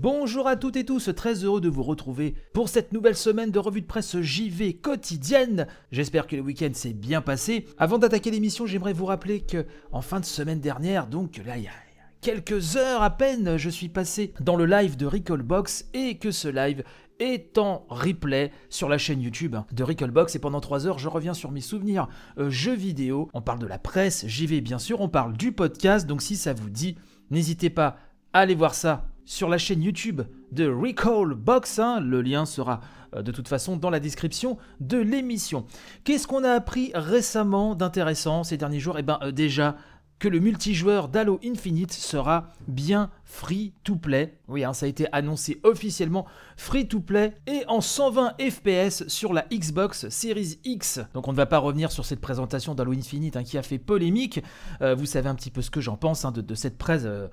Bonjour à toutes et tous, très heureux de vous retrouver pour cette nouvelle semaine de revue de presse JV quotidienne. J'espère que le week-end s'est bien passé. Avant d'attaquer l'émission, j'aimerais vous rappeler que en fin de semaine dernière, donc là il y a quelques heures à peine, je suis passé dans le live de Recallbox et que ce live est en replay sur la chaîne YouTube de Recallbox et pendant 3 heures je reviens sur mes souvenirs euh, jeux vidéo, on parle de la presse, JV bien sûr, on parle du podcast, donc si ça vous dit, n'hésitez pas à aller voir ça sur la chaîne YouTube de Recall Box. Hein. Le lien sera euh, de toute façon dans la description de l'émission. Qu'est-ce qu'on a appris récemment d'intéressant ces derniers jours? Eh bien euh, déjà que le multijoueur d'Halo Infinite sera bien free to play. Oui, hein, ça a été annoncé officiellement free to play et en 120 FPS sur la Xbox Series X. Donc on ne va pas revenir sur cette présentation d'Halo Infinite hein, qui a fait polémique. Euh, vous savez un petit peu ce que j'en pense hein, de, cette presse euh,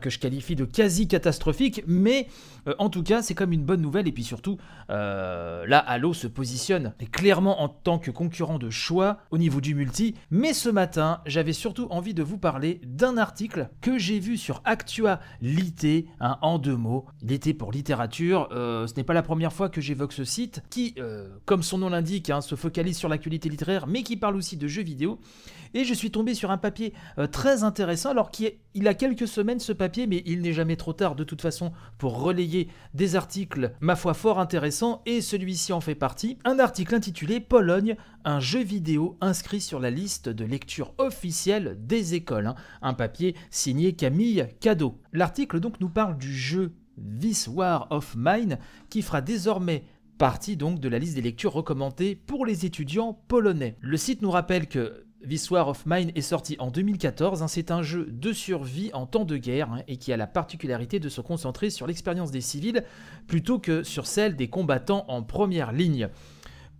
que je qualifie de quasi catastrophique, mais euh, en tout cas c'est comme une bonne nouvelle et puis surtout là Halo se positionne clairement en tant que concurrent de choix au niveau du multi. Mais ce matin j'avais surtout envie de vous parler d'un article que j'ai vu sur Actua Lité, hein, en deux mots. Lité pour littérature, euh, ce n'est pas la première fois que j'évoque ce site, qui, euh, comme son nom l'indique, hein, se focalise sur l'actualité littéraire, mais qui parle aussi de jeux vidéo. Et je suis tombé sur un papier euh, très intéressant, alors qu'il a quelques semaines ce papier, mais il n'est jamais trop tard de toute façon pour relayer des articles, ma foi, fort intéressants, et celui-ci en fait partie. Un article intitulé Pologne, un jeu vidéo inscrit sur la liste de lecture officielle des écoles. Hein. Un papier signé Camille Cadeau. L'article donc nous parle du jeu This War of Mine qui fera désormais partie donc de la liste des lectures recommandées pour les étudiants polonais. Le site nous rappelle que This War of Mine est sorti en 2014. Hein. c'est un jeu de survie en temps de guerre hein, et qui a la particularité de se concentrer sur l'expérience des civils plutôt que sur celle des combattants en première ligne.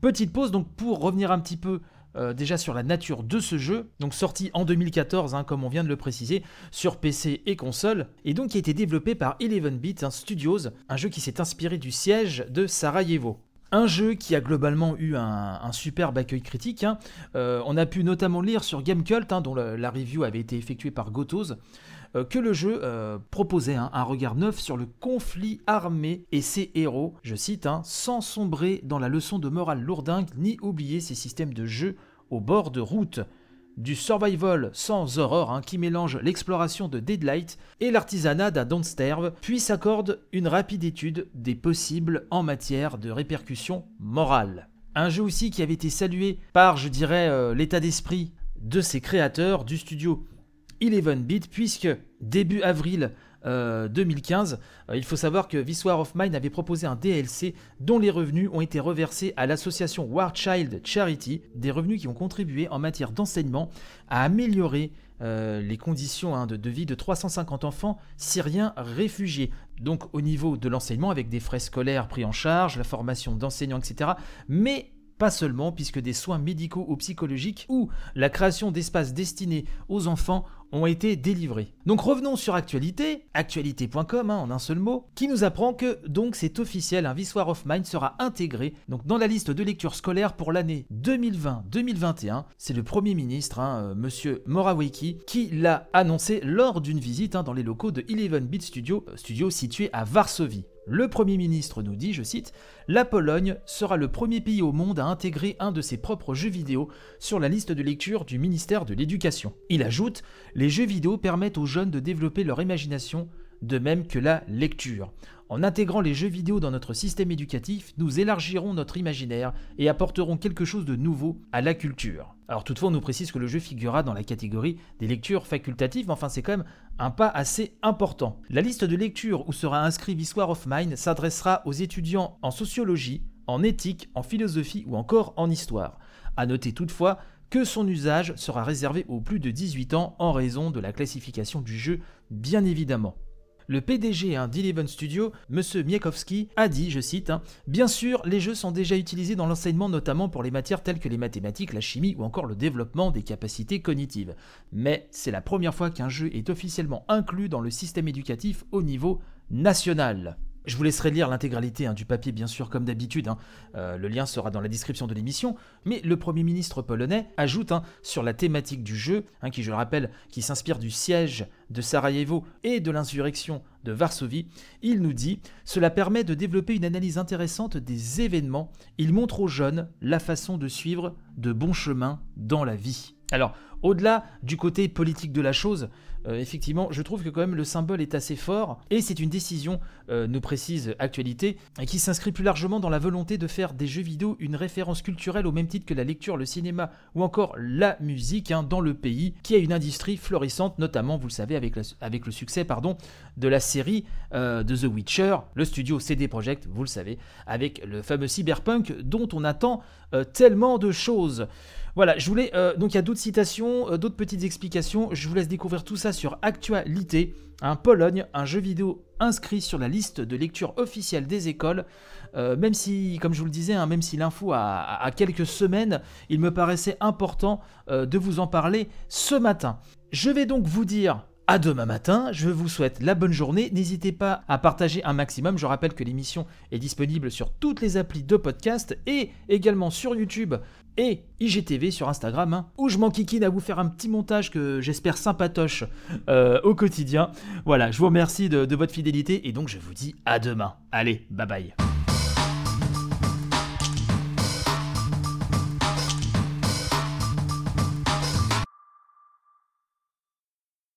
Petite pause donc pour revenir un petit peu euh, déjà sur la nature de ce jeu, donc sorti en 2014, hein, comme on vient de le préciser, sur PC et console, et donc qui a été développé par 11-Bit Studios, un jeu qui s'est inspiré du siège de Sarajevo. Un jeu qui a globalement eu un, superbe accueil critique. Hein. Euh, on a pu notamment lire sur Gamecult, hein, dont la, review avait été effectuée par Gotos, que le jeu euh, proposait hein, un regard neuf sur le conflit armé et ses héros, je cite, sans sombrer dans la leçon de morale lourdingue ni oublier ses systèmes de jeu au bord de route. Du survival sans horreur hein, qui mélange l'exploration de Deadlight et l'artisanat d'un Don't Starve, puis s'accorde une rapide étude des possibles en matière de répercussions morales. Un jeu aussi qui avait été salué par, je dirais, euh, l'état d'esprit de ses créateurs du studio 11-bit, puisque début avril 2015. Euh, euh, il faut savoir que This of Mine avait proposé un DLC dont les revenus ont été reversés à l'association War Child Charity, des revenus qui ont contribué en matière d'enseignement à améliorer euh, les conditions hein, de, de, vie de 350 enfants syriens réfugiés. Donc au niveau de l'enseignement avec des frais scolaires pris en charge, la formation d'enseignants, etc. Mais pas seulement, puisque des soins médicaux ou psychologiques ou la création d'espaces destinés aux enfants ont été délivrés. Donc revenons sur Actualité, actualité.com hein, en un seul mot, qui nous apprend que donc c'est officiel, un of Mind sera intégré donc dans la liste de lecture scolaire pour l'année 2020-2021. C'est le Premier ministre, hein, euh, Monsieur Morawiecki, qui l'a annoncé lors d'une visite hein, dans les locaux de Eleven Beat Studio, euh, studio situé à Varsovie. Le Premier ministre nous dit, je cite, La Pologne sera le premier pays au monde à intégrer un de ses propres jeux vidéo sur la liste de lecture du ministère de l'Éducation. Il ajoute, Les jeux vidéo permettent aux jeunes de développer leur imagination, de même que la lecture. En intégrant les jeux vidéo dans notre système éducatif, nous élargirons notre imaginaire et apporterons quelque chose de nouveau à la culture. Alors toutefois, on nous précise que le jeu figurera dans la catégorie des lectures facultatives, mais enfin c'est quand même un pas assez important. La liste de lectures où sera inscrit Histoire of Mind s'adressera aux étudiants en sociologie, en éthique, en philosophie ou encore en histoire. A noter toutefois que son usage sera réservé aux plus de 18 ans en raison de la classification du jeu, bien évidemment. Le PDG hein, d'Eleven Studio, M. Miekowski, a dit, je cite, hein, Bien sûr, les jeux sont déjà utilisés dans l'enseignement, notamment pour les matières telles que les mathématiques, la chimie ou encore le développement des capacités cognitives. Mais c'est la première fois qu'un jeu est officiellement inclus dans le système éducatif au niveau national. Je vous laisserai lire l'intégralité hein, du papier, bien sûr, comme d'habitude. Hein. Euh, le lien sera dans la description de l'émission. Mais le Premier ministre polonais ajoute hein, sur la thématique du jeu, qui, je le rappelle, qui s'inspire du siège de Sarajevo et de l'insurrection de Varsovie, il nous dit Cela permet de développer une analyse intéressante des événements. Il montre aux jeunes la façon de suivre de bons chemins dans la vie. Alors, au-delà du côté politique de la chose, euh, effectivement, je trouve que quand même le symbole est assez fort et c'est une décision, euh, nous précise Actualité, qui s'inscrit plus largement dans la volonté de faire des jeux vidéo une référence culturelle au même titre que la lecture, le cinéma ou encore la musique hein, dans le pays, qui a une industrie florissante, notamment, vous le savez, avec, avec le succès pardon, de la série euh, de The Witcher, le studio CD Projekt, vous le savez, avec le fameux cyberpunk dont on attend tellement de choses. Voilà, je voulais. Donc il y a d'autres citations, euh, d'autres petites explications. Je vous laisse découvrir tout ça sur Actualité. Un Pologne, un jeu vidéo inscrit sur la liste de lecture officielle des écoles. Euh, même si, comme je vous le disais, hein, même si l'info a, quelques semaines, il me paraissait important de vous en parler ce matin. Je vais donc vous dire à demain matin, je vous souhaite la bonne journée. N'hésitez pas à partager un maximum. Je rappelle que l'émission est disponible sur toutes les applis de podcast et également sur YouTube et IGTV sur Instagram, hein, où je m'enquiquine à vous faire un petit montage que j'espère sympatoche euh, au quotidien. Voilà, je vous remercie de votre fidélité et donc je vous dis à demain. Allez, bye bye.